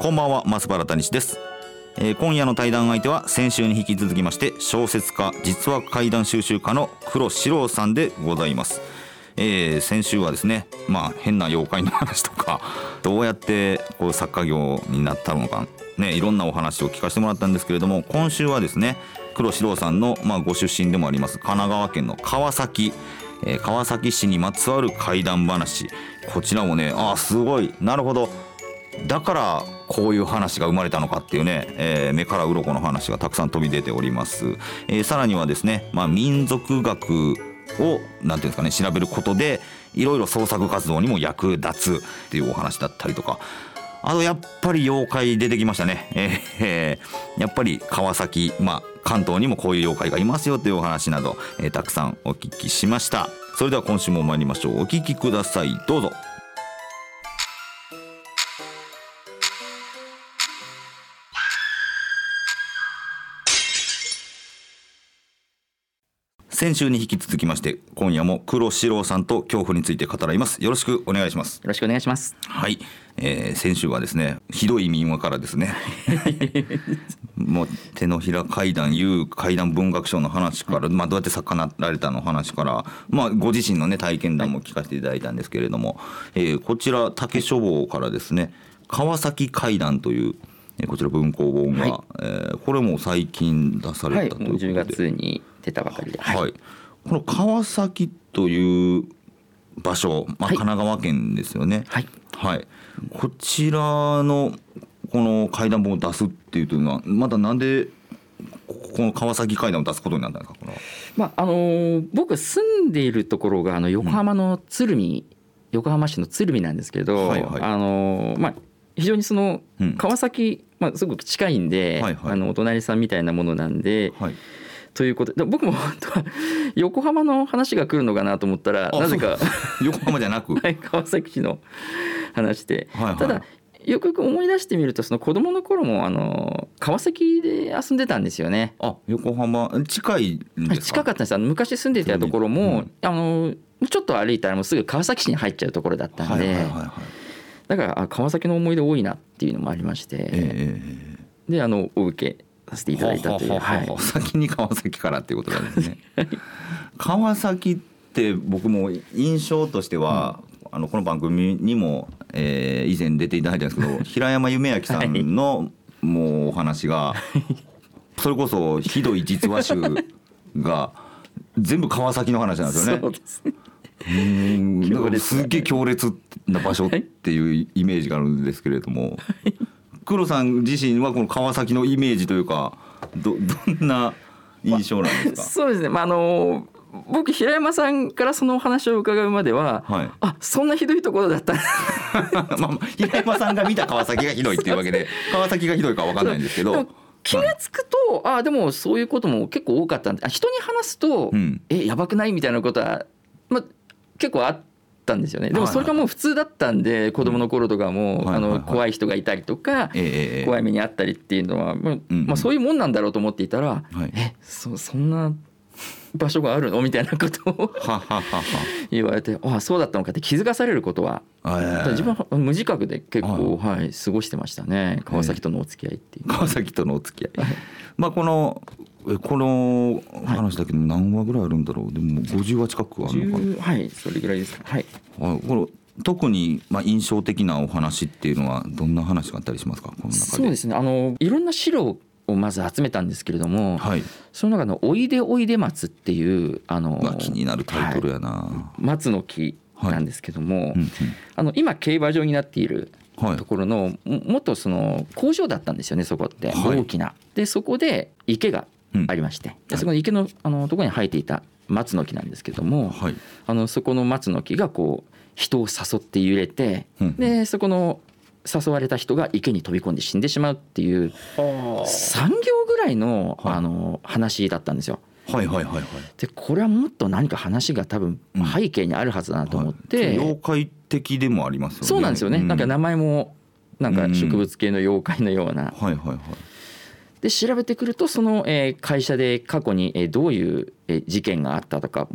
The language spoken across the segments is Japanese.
こんばんは松原谷氏です、えー今夜の対談相手は先週に引き続きまして小説家実話怪談収集家の黒四郎さんでございます、えー先週はですねまあ変な妖怪の話とか どうやってこう作家業になったのかねいろんなお話を聞かせてもらったんですけれども今週はですね黒四郎さんの、まあ、ご出身でもあります神奈川県の川崎、えー川崎市にまつわる怪談話。こちらもねあーすごい。なるほど。だからこういう話が生まれたのかっていうね、えー目から鱗の話がたくさん飛び出ております、えーさらにはですね、まあ、民族学をなんていうんですかね調べることでいろいろ創作活動にも役立つっていうお話だったりとか。あとやっぱり妖怪出てきましたね、えーえ やっぱり川崎、まあ、関東にもこういう妖怪がいますよというお話など、えーたくさんお聞きしました。それでは今週も参りましょう。お聞きください。どうぞ。先週に引き続きまして今夜も黒四郎さんと恐怖について語らいます。よろしくお願いします。よろしくお願いします。はい、えー先週はですねひどい民話からですね。もう手のひら怪談いう怪談文学賞の話から、まあ、どうやって作家になられたの話から、まあ、ご自身のね体験談も聞かせていただいたんですけれども、えーこちら竹書房からですね川崎怪談というえーこちら文庫本が、はい。えーこれも最近出さはい、れたということで、10月に出たばかりで。はい、この川崎という場所、まあ、はい神奈川県ですよね。はい。はい、こちらのこの階段本を出すっていうのはまたなんでこの川崎階段を出すことになったんですかこれは。まああのー僕住んでいるところがあの横浜の鶴見、横浜市の鶴見なんですけど、はいはいあのーまあ非常にそのうん川崎、まあすごく近いんで、はいはいあのお隣さんみたいなものなんで。はい、ということで僕も本当は横浜の話が来るのかなと思ったらあなぜか横浜じゃなく？はい川崎市の話で、はいはい。ただよくよく思い出してみるとその子供の頃もあの川崎で遊んでたんですよね。あ横浜？近いんですか？近かったんです。昔住んでいたところも、あのちょっと歩いたらもうすぐ川崎市に入っちゃうところだったんで、はいはいはいはい。だからあ川崎の思い出多いなっていうのもありまして、ええ。であのお受けさせていただいたという。はははははい。先に川崎からっていうことなんですね。川崎って僕も印象としては、あのこの番組にも、えー以前出ていただいたんですけど平山夢明さんのもうお話がそれこそひどい実話集が全部川崎の話なんですよね。そう。ん強烈ななんかすっげえ強烈な場所っていうイメージがあるんですけれども黒さん自身はこの川崎のイメージというかど どんな印象なんですか、そうですね、まあ、あの僕平山さんからそのお話を伺うまでは、はい。あそんなひどいところだった。まあまあ平山さんが見た川崎がひどいっていうわけで川崎がひどいかわかんないんですけど。気が付くと、あでもそういうことも結構多かったんであ人に話すと、うん。えやばくない？みたいなことは、まあ、結構あったんですよね。でもそれがもう普通だったんで、子供の頃とかも、あの怖い人がいたりとか、ええええ怖い目にあったりっていうのは、まあうんまあ、そういうもんなんだろうと思っていたら、はい。えそそんな場所があるの？みたいなことを言われてああそうだったのかって気づかされることはええ。自分は無自覚で結構、はい、過ごしてましたね。川崎とのお付き合いっていう。川崎とのお付き合い、まあこのえこの話だけ何話ぐらいあるんだろう？でも50話近くあるのかな？10はいそれぐらいです。かはい。はいこの特にまあ印象的なお話っていうのはどんな話があったりしますか？この中で。そうですね。あのいろんな資料をまず集めたんですけれども、はい。その中の「おいでおいで松」っていうあのうわ気になるタイトルやな、松の木なんですけども、うんうん。あの今競馬場になっているはい。ところのももっとその工場だったんですよねそこって、はい。大きな。でそこで池がありまして、でそこの池のあのところに生えていた松の木なんですけども、はい。あのそこの松の木がこう人を誘って揺れて、うん。でそこの誘われた人が池に飛び込んで死んでしまうっていう3行ぐらいの,、はい。あの話だったんですよ。はいはいはいはい。でこれはもっと何か話が多分うん。背景にあるはずだなと思って、はい。妖怪的でもありますよね。そうなんですよね、うなんか名前もなんか植物系の妖怪のような、はいはいはいで調べてくるとその、えー会社で過去に、えーどういう、えー事件があったとか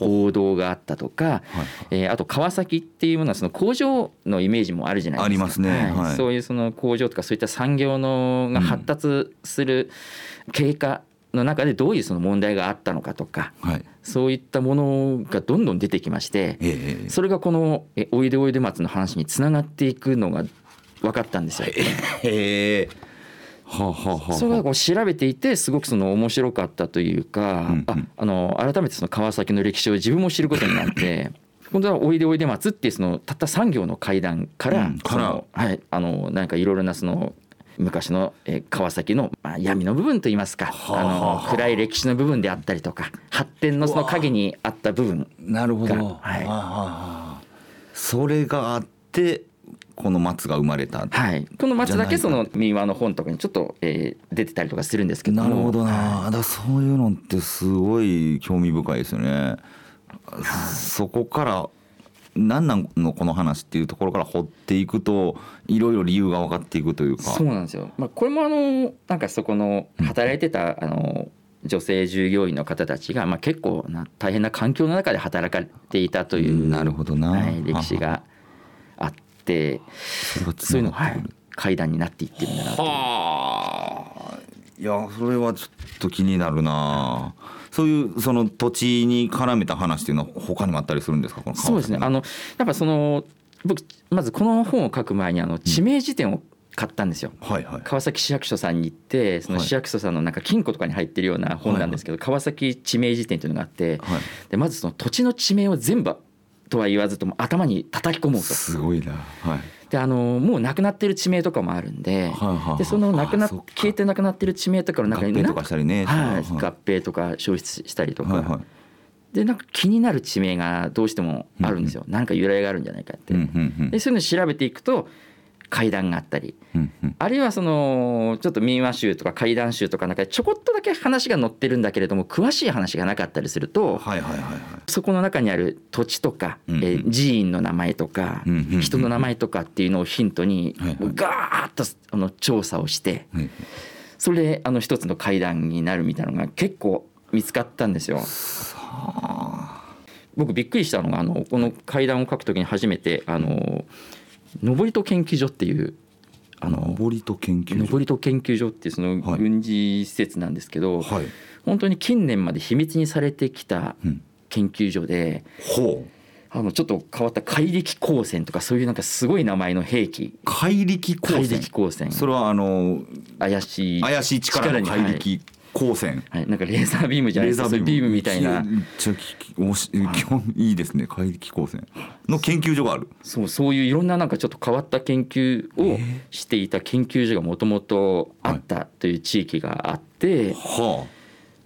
暴動があったとか、はいえーあと川崎っていうものはその工場のイメージもあるじゃないですか。ありますね。はい。そういうその工場とかそういった産業のが発達する経過の中でどういうその問題があったのかとかはい。そういったものがどんどん出てきましてええええ。それがこの「えおいでおいで松」の話につながっていくのが分かったんですよ。へえはあはあはあそれがこう調べていてすごくその面白かったというか、うんうん。ああの改めてその川崎の歴史を自分も知ることになって本当は「おいでおいで松」っていうそのたった3行の階段から,、うん。から。はい、あのなんかいろいろなその昔のえー川崎のまあ闇の部分といいますかはあ。はあはああの暗い歴史の部分であったりとか発展のその影にあった部分なるほど、がははいあはあはあ。それがあってこの松が生まれた、はい、この松だけその民話の本とかにちょっと、えー出てたりとかするんですけども。なるほどな。だそういうのってすごい興味深いですよね。そこから何なのこの話っていうところから掘っていくといろいろ理由が分かっていくというか。そうなんですよ、まあ、これもあのなんかそこの働いてたあの女性従業員の方たちが、まあ、結構な大変な環境の中で働かれていたというなるほどな。はい、歴史が。あってそういうのが、階段になっていってるんだなとはあ。いやそれはちょっと気になるな。そういうその土地に絡めた話っていうのは他にもあったりするんですか？このそうですね。あのやっぱその僕まずこの本を書く前にあの地名辞典を買ったんですよ。はいはい。川崎市役所さんに行ってそのはい。市役所さんのなんか金庫とかに入ってるような本なんですけど、川崎地名辞典というのがあってはい。でまずその土地の地名を全部とは言わずとも頭に叩き込もうと。すごいな。はい。であのもうなくなってる地名とかもあるんではいはいはいでそのなくな消えてなくなってる地名とかの中に合併とかしたりね。はい、合はい。併とか消失したりとか、はいはい。でなんか気になる地名がどうしてもあるんですよ、なんか由来があるんじゃないかって、うんうんうん。でそういうのを調べていくと階段があったりうんうん。あるいはそのちょっと民話集とか怪談集とかなんかでちょこっとだけ話が載ってるんだけれども詳しい話がなかったりするとはいはいはいはい。そこの中にある土地とか、うんうん。えー寺院の名前とか、うんうんうん人の名前とかっていうのをヒントにはいはい。ガーッとあの調査をしてはいそれであの一つの階段になるみたいなのが結構見つかったんですよ。僕びっくりしたのがあのこの階段を書くときに初めてあの登戸研究所っていうあの登戸研究所。登戸研究所ってそのはい。軍事施設なんですけど、はい。本当に近年まで秘密にされてきたうん。研究所でほう。あのちょっと変わった怪力光線とかそういうなんかすごい名前の兵器。怪力怪光線力光線それはあの怪しい怪しい力のに怪力光線。はいはい、なんかレーザービームじゃないですか。ビーム。みたいな。基本いいですね。怪力光線。の研究所がある。そうそういういろんななんかちょっと変わった研究をしていた研究所がもともとあったという地域があって、は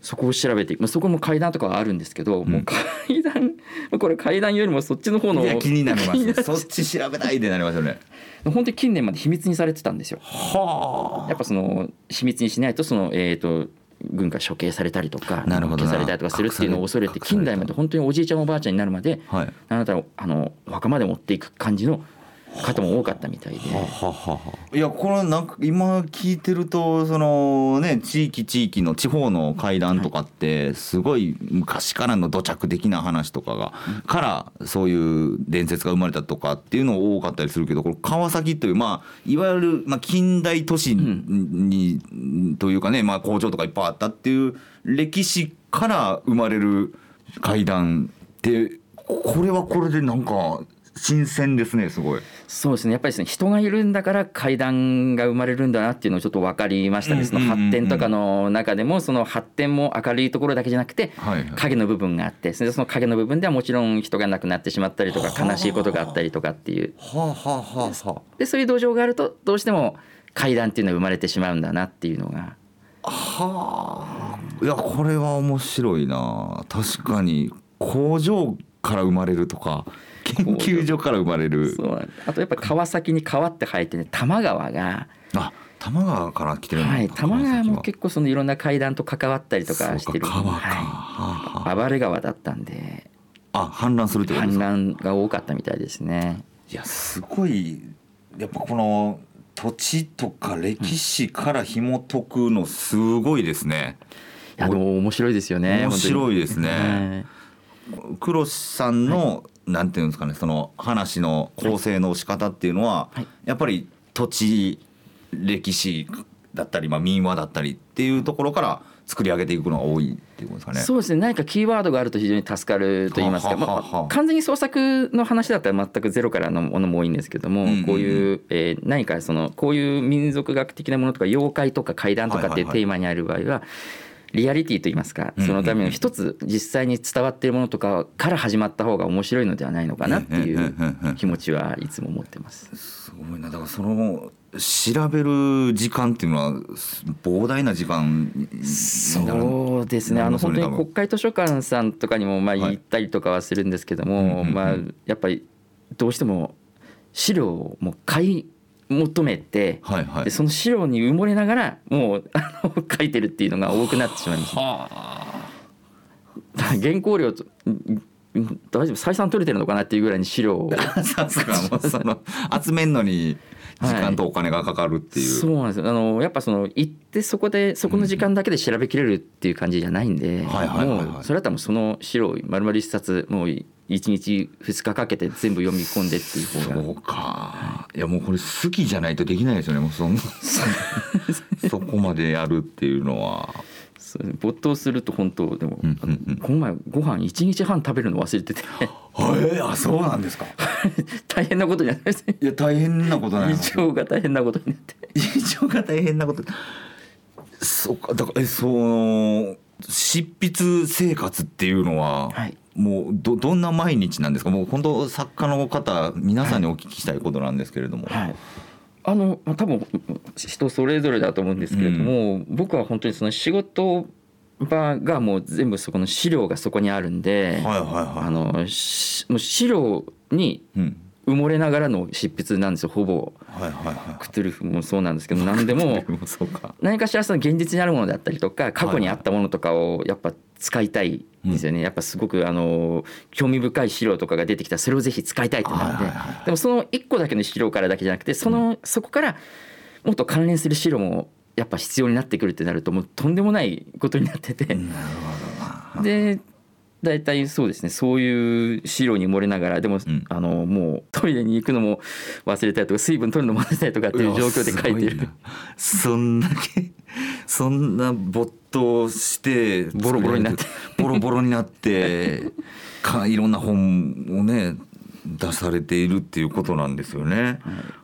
そこを調べてまあそこも階段とかはあるんですけど、もう階段 これ階段よりもそっちの方のあいや気になります そっち調べたいってなりますよね。本当に近年まで秘密にされてたんですよ。はやっぱその秘密にしないとそのえっ、と軍が処刑されたりとか消されたりとかするっていうのを恐れて近代まで本当におじいちゃんおばあちゃんになるまではいあなたをあのお墓まで持っていく感じの方も多かったみたいで。いやこれなんか今聞いてるとそのね地域地域の地方の会談とかってすごい昔からの土着的な話とかがからそういう伝説が生まれたとかっていうの多かったりするけどこれ川崎というまあいわゆるまあ近代都市にというかねまあ工場とかいっぱいあったっていう歴史から生まれる会談ってこれはこれでなんか新鮮ですねすごい。そうですねやっぱりですね人がいるんだから階段が生まれるんだなっていうのをちょっと分かりましたね、うんその発展とかの中でもその発展も明るいところだけじゃなくてはいはい影の部分があってその影の部分ではもちろん人が亡くなってしまったりとか悲しいことがあったりとかっていうはあはあはあはあ。でそういう土壌があるとどうしても階段っていうのが生まれてしまうんだなっていうのがはあ。いやこれは面白いな。確かに工場から生まれるとか研究所から生まれる。あとやっぱ川崎に川って生えてね多摩川が、あ多摩川から来てるんだはい、多摩川も構結構そのいろんな階段と関わったりとかしてる。川か、は、はいあ。暴れ川だったんで。あ氾濫するってことで氾すか？濫が多かったみたいですね。いやすごい。やっぱこの土地とか歴史から紐解くのすごいですね、いやでも面白いですよね。面白いですね。はい。黒さんの、なんていうんですかねその話の構成の仕方っていうのは、はい。やっぱり土地歴史だったり、まあ、民話だったりっていうところから作り上げていくのが多いっていうことですかね。そうですね。何かキーワードがあると非常に助かると言いますか、ははははまあ、完全に創作の話だったら全くゼロからのものも多いんですけども、うんうんうん。こういう、えー何かそのこういう民族学的なものとか妖怪とか怪談とかってはいはいはいい。うテーマにある場合は。リアリティと言いますかそのための一つ実際に伝わっているものとかから始まった方が面白いのではないのかなっていう気持ちはいつも持ってます。すごいな。だからその調べる時間っていうのは膨大な時間そうですね。なあの本当に国会図書館さんとかにもまあはい。行ったりとかはするんですけども、うんうんうん。まあ、やっぱりどうしても資料をもう買い求めて、はいはい。でその資料に埋もれながらもう あの書いてるっていうのが多くなってしまいます。原稿料大丈夫？採算取れてるのかなっていうぐらいに資料を。その集めんのに時間とお金がかかるっていう、そうなんですよ。あのやっぱその行ってそこでそこの時間だけで調べきれるっていう感じじゃないんではいはいはいはい。もうそれだったらもうその資料丸々一冊もう一日二日かけて全部読み込んでっていう方そうがか。いやもうこれ好きじゃないとできないですよね。もうそんな。そこまでやるっていうのは。没頭すると本当でも、うんうんうん。この前ご飯一日半食べるの忘れてて。えあそうなんですか。大変なことになりましたいや大変なことない胃腸が大変なことになって。以上が大変なこと。そうかだからえその執筆生活っていうのは、はいもうどどんな毎日なんですか？もう本当作家の方皆さんにお聞きしたいことなんですけれども、はい、あのまあ多分人それぞれだと思うんですけれども、僕は本当にその仕事場がもう全部そこの資料がそこにあるんで、はいはいはい。あのしもう資料にうん埋もれながらの執筆なんですよほぼ。はいはいはクトゥルフもそうなんですけど 何でいもでもそうか。何かしらその現実にあるものだったりとか過去にあったものとかをやっぱ使いたいんですよね、やっぱすごくあの興味深い資料とかが出てきたらそれをぜひ使いたいってなるんで、もその一個だけの資料からだけじゃなくてその、そこからもっと関連する資料もやっぱ必要になってくるってなるともうとんでもないことになってて、なるほどな。で大体そうですね。そういう資料に漏れながらでも、ん。あのもうトイレに行くのも忘れたりとか水分取るのも忘れたりとかっていう状況で書いてる。そんだけ そんな没頭してボロボロになって。ボロボロになってかいろんな本をね出されているっていうことなんですよね。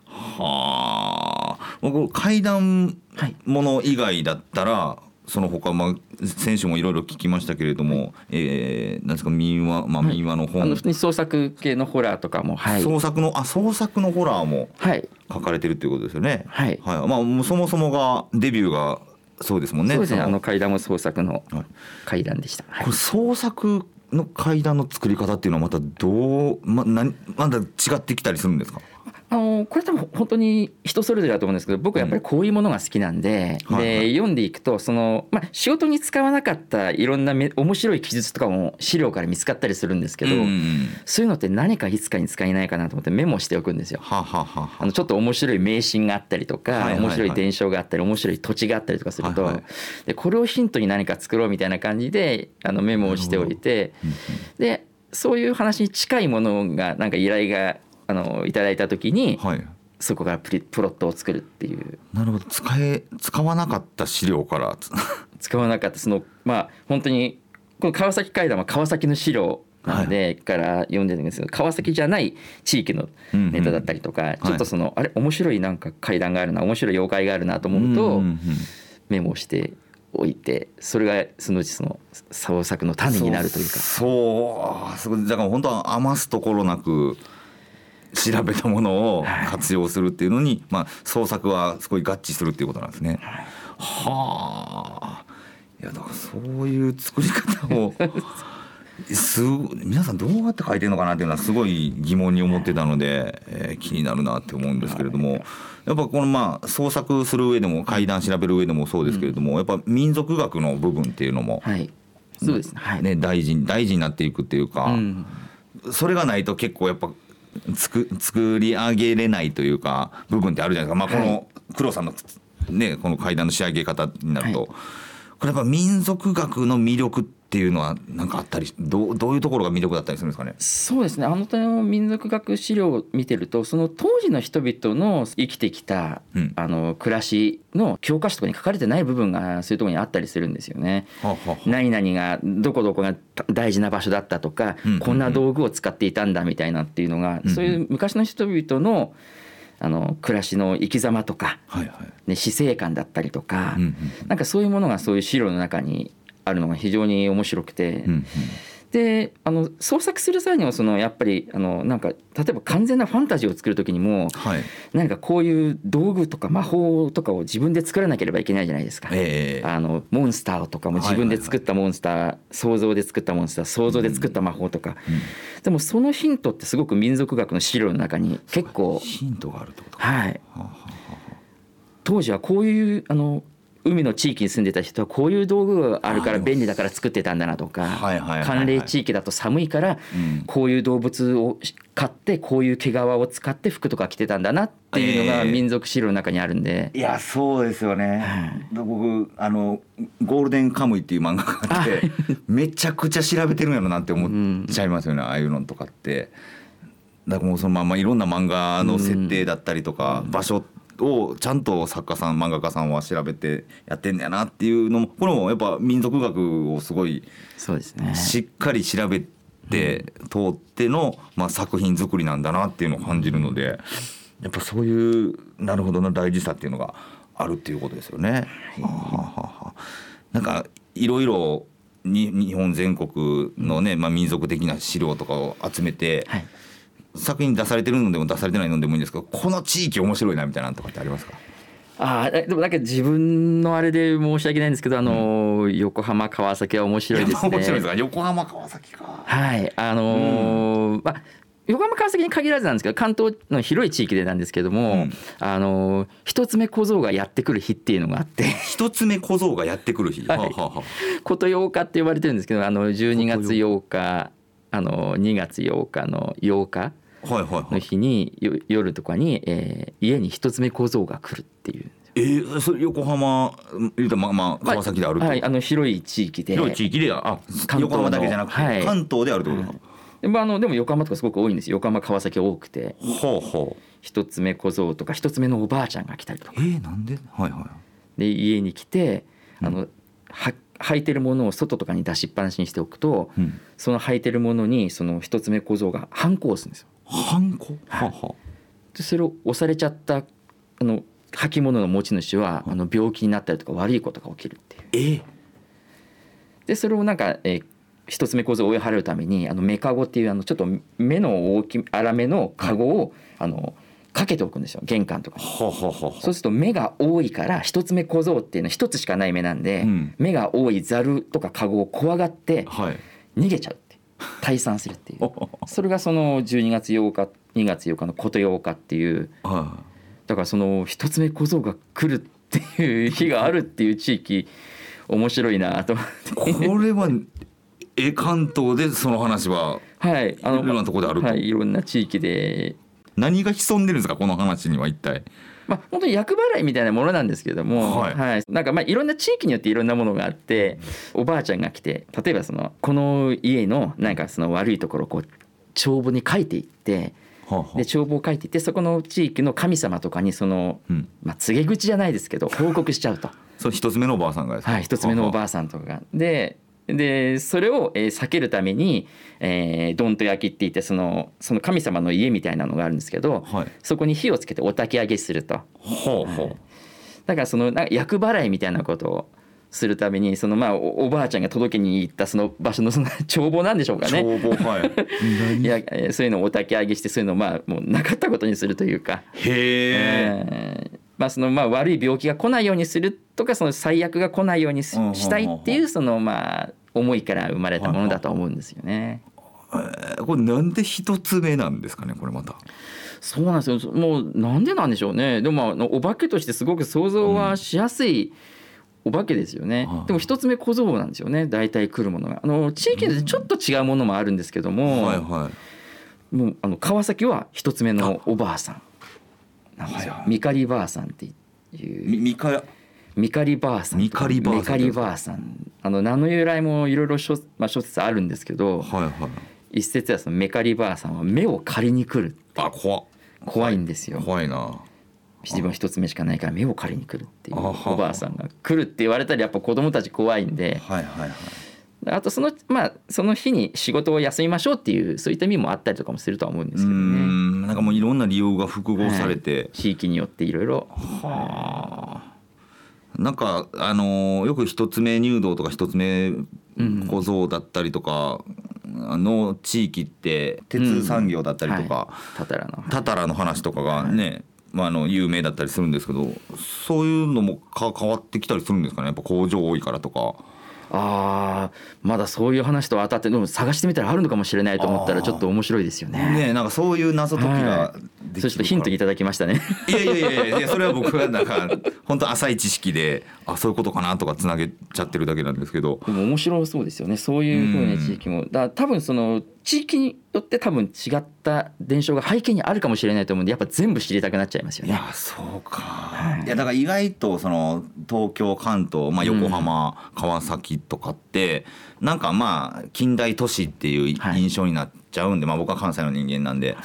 はあ、僕怪談はい。もの以外だったらその他まあ先週もいろいろ聞きましたけれども、えーなんですか民話まあ民話のあ本、の普通に創作系のホラーとかもはい。創作のあ創作のホラーもはい。書かれてるっていうことですよね。はい。はい。まあそもそもがデビューがそうですもんね。そうですね。そあの階段も創作のはい。階段でした、はい。これ創作の階段の作り方っていうのはまたどうまなまだ違ってきたりするんですか？あのこれ多分本当に人それぞれだと思うんですけど僕はやっぱりこういうものが好きなんで,、はいはい。で読んでいくとその、まあ、仕事に使わなかったいろんなめ面白い記述とかも資料から見つかったりするんですけど、うんうんそういうのって何かいつかに使えないかなと思ってメモしておくんですよ。はあはあはあはあ。のちょっと面白い名シーンがあったりとか、面白い伝承があったり面白い土地があったりとかすると、はいはい。でこれをヒントに何か作ろうみたいな感じであのメモをしておいてでそういう話に近いものがなんか依頼があのいただいた時にはい。そこからプリプロットを作るっていう。なるほど。使え使わなかった資料から。使わなかったそのまあ本当にこの川崎階段は川崎の資料なので、から読んでるんですけど川崎じゃない地域のネタだったりとか、ちょっとその、あれ面白いなんか階段があるな面白い妖怪があるなと思うと、んんん。メモしておいてそれがそのうちその創作の種になるというか。そうそうだから本当は余すところなく調べたものを活用するっていうのに、まあ、創作はすごい合致するっていうことなんですね。はあ。いやだからそういう作り方をす皆さんどうやって書いてるのかなっていうのはすごい疑問に思ってたので、えー、気になるなって思うんですけれども。やっぱこのまあ創作する上でも階段調べる上でもそうですけれども、やっぱ民族学の部分っていうのも、はい、そうですね,、はい、ね大事大事になっていくっていうか、うん、それがないと結構やっぱつく作り上げれないというか部分ってあるじゃないですか、まあ、この黒さんのねこの階段の仕上げ方になると、はい、これやっぱ民族学の魅力ってっていうのは何かあったりどうどういうところが魅力だったりするんですかね？そうですね。あの点の民族学資料を見てるとその当時の人々の生きてきた、うん、あの暮らしの教科書とかに書かれてない部分がそういうところにあったりするんですよね。はは何々がどこどこが大事な場所だったとか、うんうんうん、こんな道具を使っていたんだみたいなっていうのが、うんうん、そういう昔の人々のあの暮らしの生き様とか、はいはい、ね、死生観だったりとか、うんうん、なんかそういうものがそういう資料の中にあるのが非常に面白くて、うんうん、であの創作する際にはそのやっぱりあのなんか例えば完全なファンタジーを作る時にも、はい、何かこういう道具とか魔法とかを自分で作らなければいけないじゃないですか、えー、あのモンスターとかも自分で作ったモンスター、はいはいはい、想像で作ったモンスター想像で作った魔法とか、うんうん、でもそのヒントってすごく民族学の資料の中に結構ヒントがあるってことはい、はは当時はこういうあの海の地域に住んでた人はこういう道具があるから便利だから作ってたんだなとか寒冷地域だと寒いからこういう動物を飼ってこういう毛皮を使って服とか着てたんだなっていうのが民族資料の中にあるんで、いやそうですよね、僕あの「ゴールデンカムイ」っていう漫画があってめちゃくちゃ調べてるんやろなって思っちゃいますよね、ああいうのとかって。だからもうそのままいろんな漫画の設定だったりとか、場所をちゃんと作家さん漫画家さんは調べてやってんだよなっていうのもこれもやっぱ民族学をすごいそうですね。しっかり調べて通っての、まあ、作品作りなんだなっていうのを感じるのでやっぱそういうなるほどな大事さっていうのがあるっていうことですよね。ははなんかいろいろ日本全国のね、まあ、民族的な資料とかを集めて、はい作品出されてるのでも出されてないのでもいいんですけどこの地域面白いなみたいなとかってありますか？あでもなんか自分のあれで申し訳ないんですけどあの、うん、横浜川崎は面白いですね。面白いですか？横浜川崎か。はいあのーうん、まあ横浜川崎に限らずなんですけど関東の広い地域でなんですけども、うん、あの一つ目小僧がやってくる日っていうのがあって。一つ目小僧がやってくる日、はい、こと8日って呼ばれてるんですけどあの12月8日あの2月8日の8日の日に夜とかに、えー、家に一つ目小僧が来るっていう。えー、それ横浜言うたままあ川崎であると、はい、あの広い地域で。広い地域であ横浜だけじゃなくて、はい、関東であるってこと？ですか、でもあのでも横浜とかすごく多いんです横浜川崎多くて。ほうほう一つ目小僧とか一つ目のおばあちゃんが来たりとか。えー、なんで？はいはいで家に来てあの、うん、は履いてるものを外とかに出しっぱなしにしておくと、うん、その履いてるものにその一つ目小僧がハンコを押すんですよハンコ、ははでそれを押されちゃったあの履物の持ち主は、あの病気になったりとか悪いことが起きるっていう。えでそれをなんか、えー、一つ目構造を追い払うためにあの目かごっていうあのちょっと目の大き粗めのかごを、あのかけておくんですよ玄関とか。そうすると目が多いから一つ目小僧っていうのは一つしかない目なんで、うん、目が多いざるとかかごを怖がって逃げちゃう退散するっていう。それがその12月8日2月8日のこと8日っていう、だからその一つ目小僧が来るっていう日があるっていう地域面白いなと思って。これはえ関東でその話ははいあのいろんなところであると、はい、いろんな地域で。何が潜んでるんですかこの話には一体。まあ、本当に厄払いみたいなものなんですけども、はい、はい、なんかまあいろんな地域によっていろんなものがあっておばあちゃんが来て例えばそのこの家のなんかその悪いところをこう帳簿に書いていって。で帳簿を書いていってそこの地域の神様とかにその、うん、まあ、告げ口じゃないですけど報告しちゃうと。そう一つ目のおばあさんがはい一つ目のおばあさんとかが。ででそれを、えー、避けるために、えー、どんと焼きって言ってそのその神様の家みたいなのがあるんですけど、はい、そこに火をつけてお焚き上げすると。ほうほう、はい、だからそのなんか厄払いみたいなことをするためにそのまあおばあちゃんが届けに行ったその場所のその帳簿なんでしょうかね。帳簿はい。いやそういうのをお焚き上げしてそういうのをまあもうなかったことにするというか。へえ。まあそのまあ悪い病気が来ないようにするとかその最悪が来ないようにしたいっていうそのまあ思いから生まれたものだと思うんですよね。えーこれなんで一つ目なんですかねこれまた。そうなんですよ。もうなんでなんでしょうね。でもまああのお化けとしてすごく想像はしやすいお化けですよね、はいでも一つ目小僧なんですよね。大体来るものが。あの地域でちょっと違うものもあるんですけども、はいはい。もうあの川崎は一つ目のおばあさんなんですよ、はいはい。みかりばあさんっていみうみかみかりばあさん。みかりばあさん。ばあさん。あの名の由来もいろいろ諸,、まあ、諸説あるんですけどはいはい。一説はそのめかりばあさんは目を借りに来るあ怖っ怖いんですよ怖いな。自分一つ目しかないから目を借りに来るっていう。おばあさんが来るっ。て言われたらやっぱ子供たち怖いんではいはいはい。あとそのまあその日に仕事を休みましょうっていうそういった意味もあったりとかもするとは思うんでうすけどね。ん。なんかもういろんな理由が複合されて。地域によっていろいろ。はあ。なんかあのーよく一つ目入道とか一つ目小僧だったりとかの地域って鉄産業だったりとか、はい。たたらのタタラの話とかがね、まあ、あの有名だったりするんですけどそういうのもか変わってきたりするんですかね。やっぱ工場多いからとか。あーまだそういう話と当たってでも探してみたらあるのかもしれないと思ったらちょっと面白いですよね。ねなんかそういう謎解きがはい。できるそしてヒントいただきましたね。いやいやいやいやそれは僕はなんか本当浅い知識であそういうことかなとかつなげちゃってるだけなんですけど。でも面白そうですよね。そういうふうな地域も。だ多分その地域によって多分違った伝承が背景にあるかもしれないと思うんでやっぱ全部知りたくなっちゃいますよね。いやそうか、い、やだから意外とその東京関東、まあ、横浜、川崎とかってなんかまあ近代都市っていうはい印象になっちゃうんで、まあ、僕は関西の人間なんで。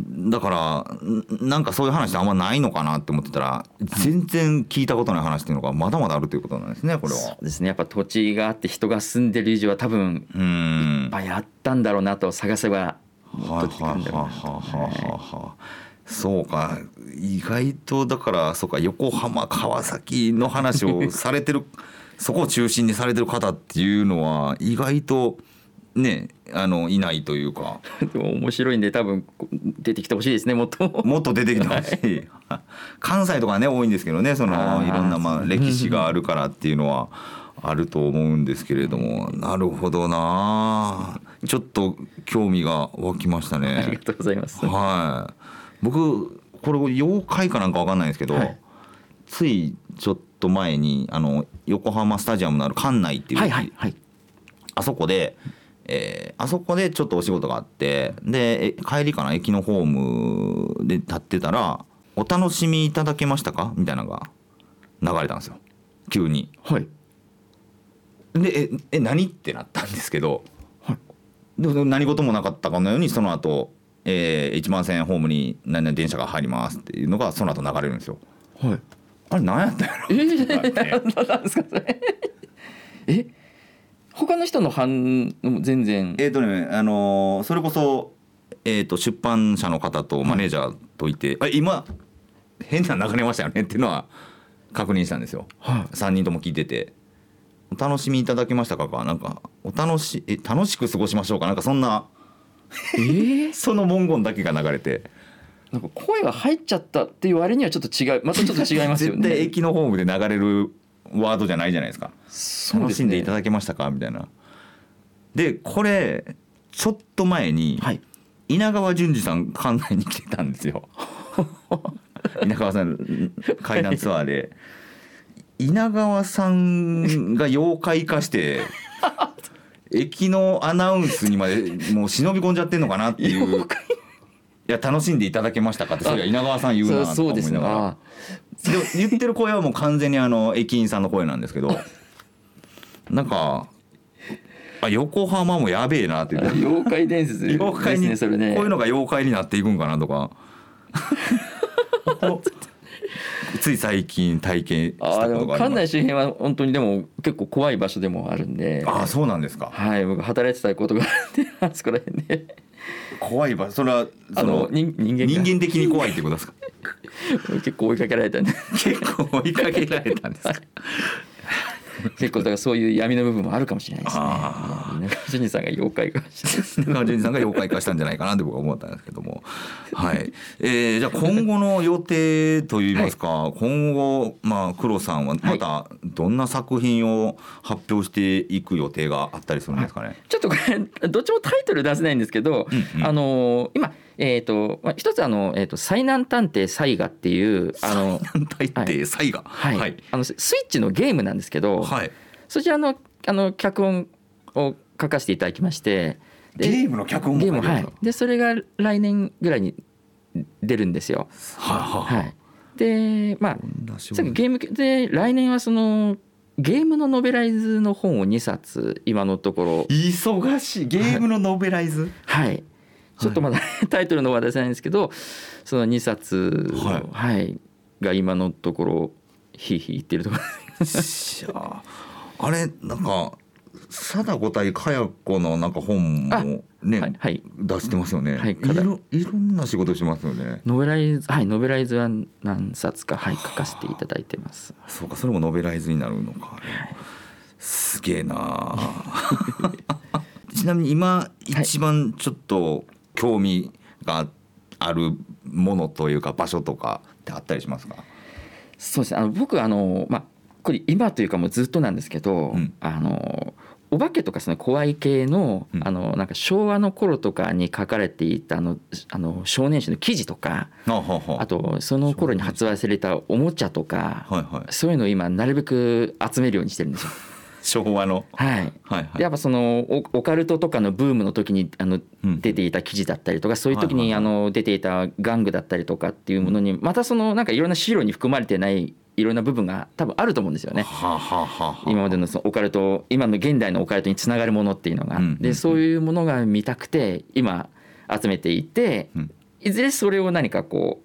だからんなんかそういう話ってあんまないのかなって思ってたら全然聞いたことない話っていうのがまだまだあるということなんですねこれは。そ。うですね。やっぱ土地があって人が住んでる以上は多分いっぱいあったんだろうなと探せばもはいっと出てくるんだろうなとはははははそうか。意外とだからそうか横浜川崎の話をされてる そこを中心にされてる方っていうのは意外とねあのいないというか でも面白いんで多分出てきてほしいですねもっと。もっと出てきてほしい関西とかね多いんですけどねそのいろんなまあ歴史があるからっていうのはあると思うんですけれどもなるほどなちょっと興味が湧きましたね。ありがとうございます。はい。僕これ妖怪かなんかわかんないんですけど、はいついちょっと前にあの横浜スタジアムのある館内っていう、はいはいはい。あそこで、えーあそこでちょっとお仕事があってでえ帰りかな駅のホームで立ってたら「お楽しみいただけましたか?」みたいなのが流れたんですよ急に。はい。でええ何ってなったんですけど、はいでも何事もなかったかのようにその後、えー、1番線ホームに何々電車が入りますっていうのがその後流れるんですよ。はい。あれ何やったんやろ？えー、ですかそれ？え？他の人の反応も全然。えっ、とね、あのーそれこそ、えー、と出版社の方とマネージャーといて、あ今変な流れましたよねっていうのは確認したんですよ。は3人とも聞いてて「お楽しみいただけましたか?」か？なんか「お楽しえ楽しく過ごしましょうか」なんかそんなえー、その文言だけが流れて。なんか声が入っちゃったっていう割にはちょっと違うまたちょっと違いますよね。絶対駅のホームで流れるワードじゃないじゃないですか。楽しんでいたね。だけましたか？みたいな。でこれちょっと前にはい。稲川淳二さん館内に来てたんですよ。稲川さん階段ツアーで。稲川さんが妖怪化して 駅のアナウンスにまでもう忍び込んじゃってんのかなっていう。いや楽しんでいただけましたかってそういや稲川さん言うなとかそうそうですね。思いながらあでも言ってる声はもう完全にあの駅員さんの声なんですけどなんかあ横浜もやべえなって言ってー妖怪伝説。ですね妖怪にそれね。こういうのが妖怪になっていくんかなとか つい最近体験したことがあります館内周辺は本当にでも結構怖い場所でもあるんで。ああそうなんですかはい、僕働いてたことがあって、あそこら辺で。怖いばそれはあそのの人人間が人間的に怖いってことですか？結構追いかけられたんで。結構追いかけられたんですか？結構だからそういう闇の部分もあるかもしれないですね。あいや中淳二さんが妖怪化して中淳さんが妖怪化したんじゃないかなって僕は思ったんですけども。はい、えー、じゃあ今後の予定といいますか、今後まあ黒さんはまたどんな作品を発表していく予定があったりするんですかね、ちょっとこれどっちもタイトル出せないんですけど、うんうん。あの今えっ、とまあ一つあのえっ、と災難探偵サイガっていうあの大抵サイガはい、はい。あのスイッチのゲームなんですけど、はい。そちらのあの脚本を書かせていただきましてでゲームの脚本もゲームはい。でそれが来年ぐらいに出るんですよ。はいはいはい、でまあさっきゲームで来年はそのゲームのノベライズの本を2冊今のところ。忙しい。ゲームのノベライズ？はいちょっとまだ タイトルの話題じゃないんですけどその2冊をはい。はい。が今のところひいひい言ってるところしゃああれなんか貞子対かや子のなんか本あもね、はいはい。出してますよね、はいいろいろんな仕事しますよね。ノベライズはいノベライズは何冊かはい書かせていただいてます。そうかそれもノベライズになるのか、すげえなあ ちなみに今一番ちょっと興味があるものというか場所とかってあったりしますか？そうですね。あの僕あのまあこれ今というかもうずっとなんですけど、うん。あのお化けとかその怖い系の,、うん。あのなんか昭和の頃とかに書かれていたあのあの少年誌の記事とかあとその頃に発売されたおもちゃとか、そういうのを今なるべく集めるようにしてるんですよ。昭和の。はい。はいはい。でやっぱそのオオカルトとかのブームの時にあのうん。出ていた記事だったりとかそういう時にあの出ていた玩具だったりとかっていうものにまたそのなんかいろんな資料に含まれてないいろんな部分が多分あると思うんですよね。はあはあはあはあ。今までのそのオカルト今の現代のオカルトにつながるものっていうのが、うん。でそういうものが見たくて今集めていて、うん。いずれそれを何かこう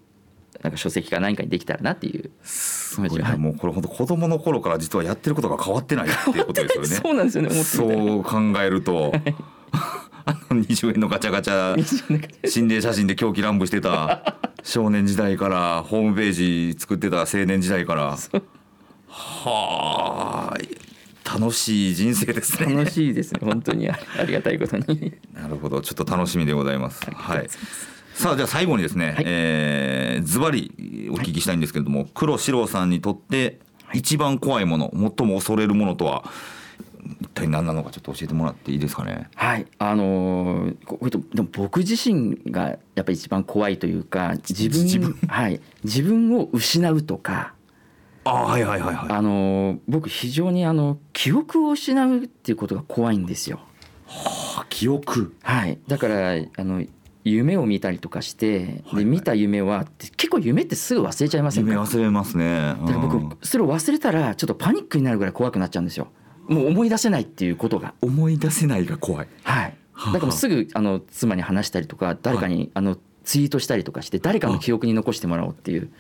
なんか書籍か何かにできたらなっていう。すごい。なもうこれ本当子供の頃から実はやってることが変わってないっていうことですよね。そうなんですよねそう考えると、あの20円のガチャガチャ心霊写真で狂気乱舞してた少年時代からホームページ作ってた青年時代から。はあ楽しい人生ですね。楽しいですね本当に。あありがたいことに。なるほど。ちょっと楽しみでございます。はい。さあじゃあ最後にですね、はいえーズバリお聞きしたいんですけれども、黒四郎さんにとって一番怖いもの最も恐れるものとは一体何なのかちょっと教えてもらっていいですかね？はい、あのーでも僕自身がやっぱり一番怖いというか自分自分？はい、自分を失うとか、あはいはいはいはい。あのー僕非常にあの記憶を失うっていうことが怖いんですよ。あ記憶？はい、だからあの夢を見たりとかして、はいで見た夢は結構夢ってすぐ忘れちゃいませんか？夢忘れますね。だからうん僕それを忘れたらちょっとパニックになるぐらい怖くなっちゃうんですよ。もう思い出せないっていうことが。思い出せないが怖い。はい。はあだからもうすぐあの妻に話したりとか誰かにあのツイートしたりとかして誰かの記憶に残してもらおうっていう。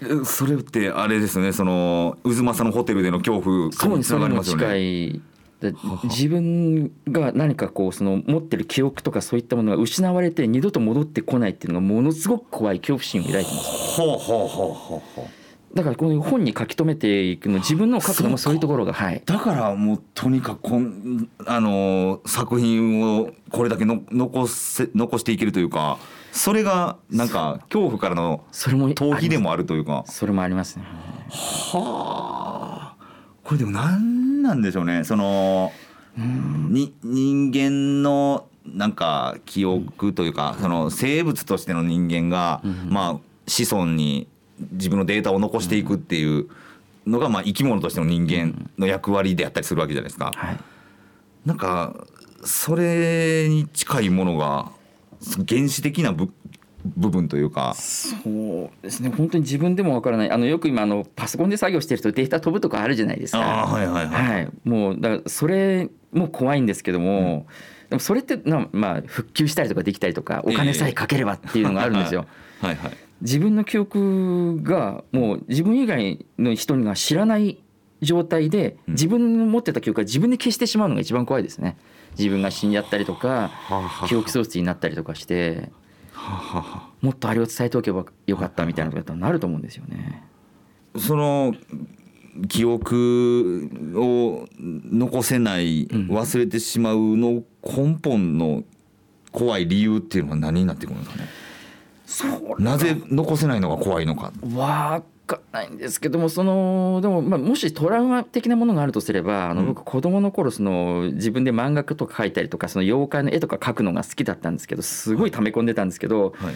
えそれってあれですね。その渦政のホテルでの恐怖そうににつながりますよ近ね。い。で自分が何かこうその持ってる記憶とかそういったものが失われて二度と戻ってこないっていうのがものすごく怖い恐怖心を抱いてます。ほうほうほうほうほう。だからこの本に書き留めていくの自分の書くのもそういうところがはい。だからもうとにかくこんあのー作品をこれだけの残せ残していけるというかそれがなんか恐怖からのそれも逃避でもあるというかそれもありますね。はあこれでも何なんでしょうねそのに人間のなんか記憶というか、その生物としての人間が、まあ子孫に自分のデータを残していくっていうのが、まあ生き物としての人間の役割であったりするわけじゃないですか。はい。なんかそれに近いものが原始的な部部分というか。そうですね本当に自分でもわからないあのよく今あのパソコンで作業してるとデータ飛ぶとかあるじゃないですか。はいはいはいはい、もうだからそれも怖いんですけども、でもそれってなまあ復旧したりとかできたりとかお金さえかければっていうのがあるんですよ。はいはい。自分の記憶がもう自分以外の人が知らない状態でうん自分の持ってた記憶が自分で消してしまうのが一番怖いですね。自分が死んじゃったりとか記憶喪失になったりとかしてもっとあれを伝えておけばよかったみたいなことだったらなると思うんですよね。その記憶を残せない忘れてしまうの根本の怖い理由っていうのは何になってくるんですかねなぜ残せないのが怖いのか。わかんないんですけどもそのでも、まあ、もしトラウマ的なものがあるとすればあの僕子供の頃その自分で漫画とか描いたりとかその妖怪の絵とか描くのが好きだったんですけどすごい溜め込んでたんですけど、はい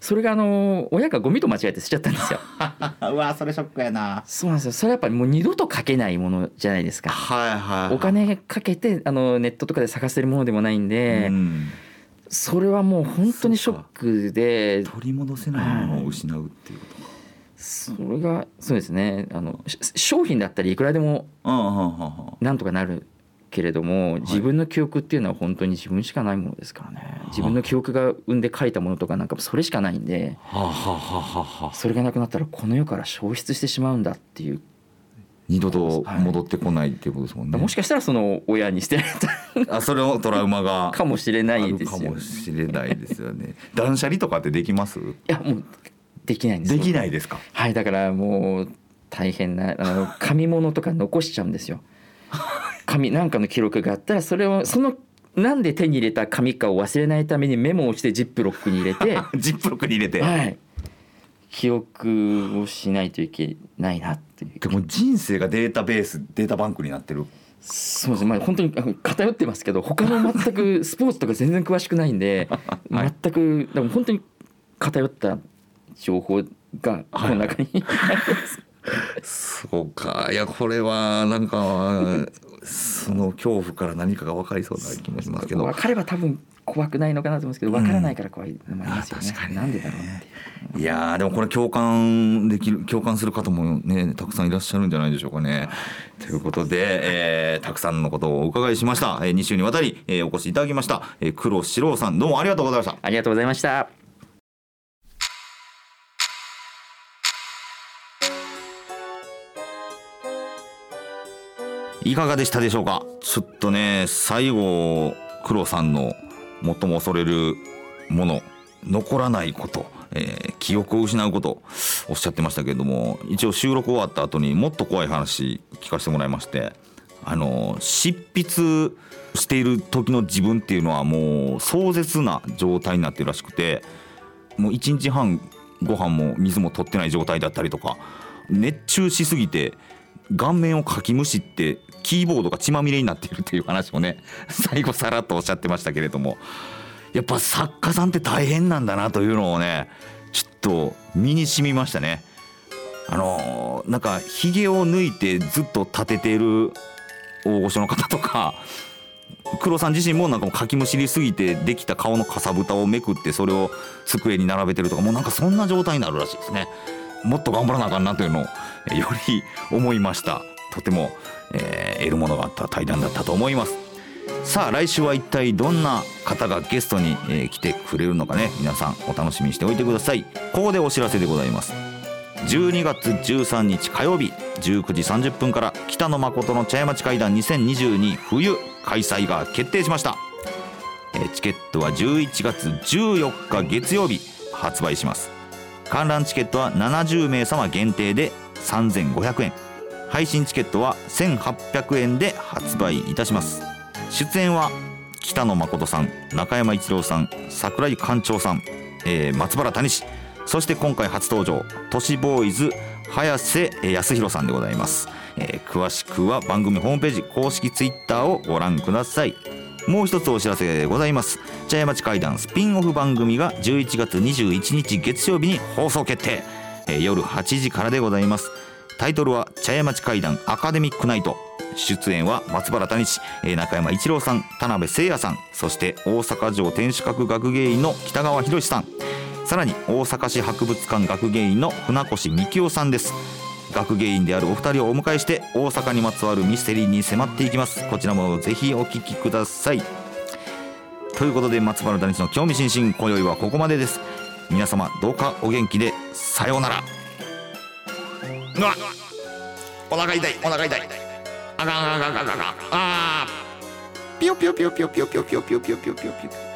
それがあの親がゴミと間違えて捨てちゃったんですよ。うわそれショックやな。そうなんですよ。それはやっぱりもう二度と書けないものじゃないですか。はいはい、はい、お金かけてあのネットとかで探せるものでもないんで。うんそれはもう本当にショックで取り戻せないものを失うっていうことか、それがそうですね。あの商品だったりいくらでもなんとかなるけれども自分の記憶っていうのは本当に自分しかないものですからね。自分の記憶が生んで書いたものとかなんかそれしかないんでそれがなくなったらこの世から消失してしまうんだっていう二度と戻ってこないっていうことですもんね、はい、もしかしたらその親に捨てられた あそれをトラウマが かもしれないですよ、ね、かもしれないですよね。断捨離とかってできます？いやもうできないんですできないですか？はいだからもう大変なあの 紙物とか残しちゃうんですよ。紙なんかの記録があったらそれをそのなんで手に入れた紙かを忘れないためにメモをしてジップロックに入れて ジップロックに入れて。はい。記憶をしないといけないなっていう。でも人生がデータベースデータバンクになってる。そうです。ねまあ本当に偏ってますけど他の全くスポーツとか全然詳しくないんで、はい、全くでも本当に偏った情報がこの中に、はい、そうか。いやこれはなんかその恐怖から何かが分かりそうな気もしますけど。分かれば多分怖くないのかなと思うんですけど分からないから怖いのもありますよね、うん、なんでだろうっていやでもこれ共感できる共感する方もねたくさんいらっしゃるんじゃないでしょうかね。ということで、えー、たくさんのことをお伺いしました、えー、2週にわたり、えー、お越しいただきました、えー、黒四郎さんどうもありがとうございました。ありがとうございましたいかがでしたでしょうか？ちょっとね最後黒さんの最も恐れるもの残らないこと、えー、記憶を失うことおっしゃってましたけれども一応収録終わった後にもっと怖い話聞かせてもらいましてあの執筆している時の自分っていうのはもう壮絶な状態になってるらしくてもう1日半ご飯も水も取ってない状態だったりとか熱中しすぎて顔面をかきむしってキーボードが血まみれになっているという話もね 最後さらっとおっしゃってましたけれどもやっぱ作家さんって大変なんだなというのをねちょっと身に染みましたね。あのー、なんかひげを抜いてずっと立てている大御所の方とか黒さん自身もなんかもかきむしりすぎてできた顔のかさぶたをめくってそれを机に並べてるとかもうなんかそんな状態になるらしいですね。もっと頑張らなあかんなというのをより思いました。とても、えー、得るものがあった対談だったと思います。さあ来週は一体どんな方がゲストに、えー、来てくれるのかね。皆さんお楽しみにしておいてください。ここでお知らせでございます。12月13日火曜日19時30分から北野誠の茶屋町会談2022冬開催が決定しました。チケットは11月14日月曜日発売します。観覧チケットは70名様限定で3500円。配信チケットは1800円で発売いたします。出演は北野誠さん中山一郎さん櫻井館長さん、えー、松原谷氏そして今回初登場都市ボーイズ早瀬康弘さんでございます、えー、詳しくは番組ホームページ公式ツイッターをご覧ください。もう一つお知らせでございます。茶屋町会談スピンオフ番組が11月21日月曜日に放送決定、えー、夜8時からでございます。タイトルは茶屋町会談アカデミックナイト。出演は松原谷氏中山一郎さん田辺誠也さん。そして大阪城天守閣学芸員の北川博さん。さらに大阪市博物館学芸員の船越幹夫さんです。学芸員であるお二人をお迎えして大阪にまつわるミステリーに迫っていきます。こちらもぜひお聞きください。ということで松原谷の興味津々今宵はここまでです。皆様どうかお元気でさようなら。お腹痛いお腹痛い。あかんあかんあかんあかんあピヨピヨピヨピヨピヨピヨピヨピヨピヨピヨピヨ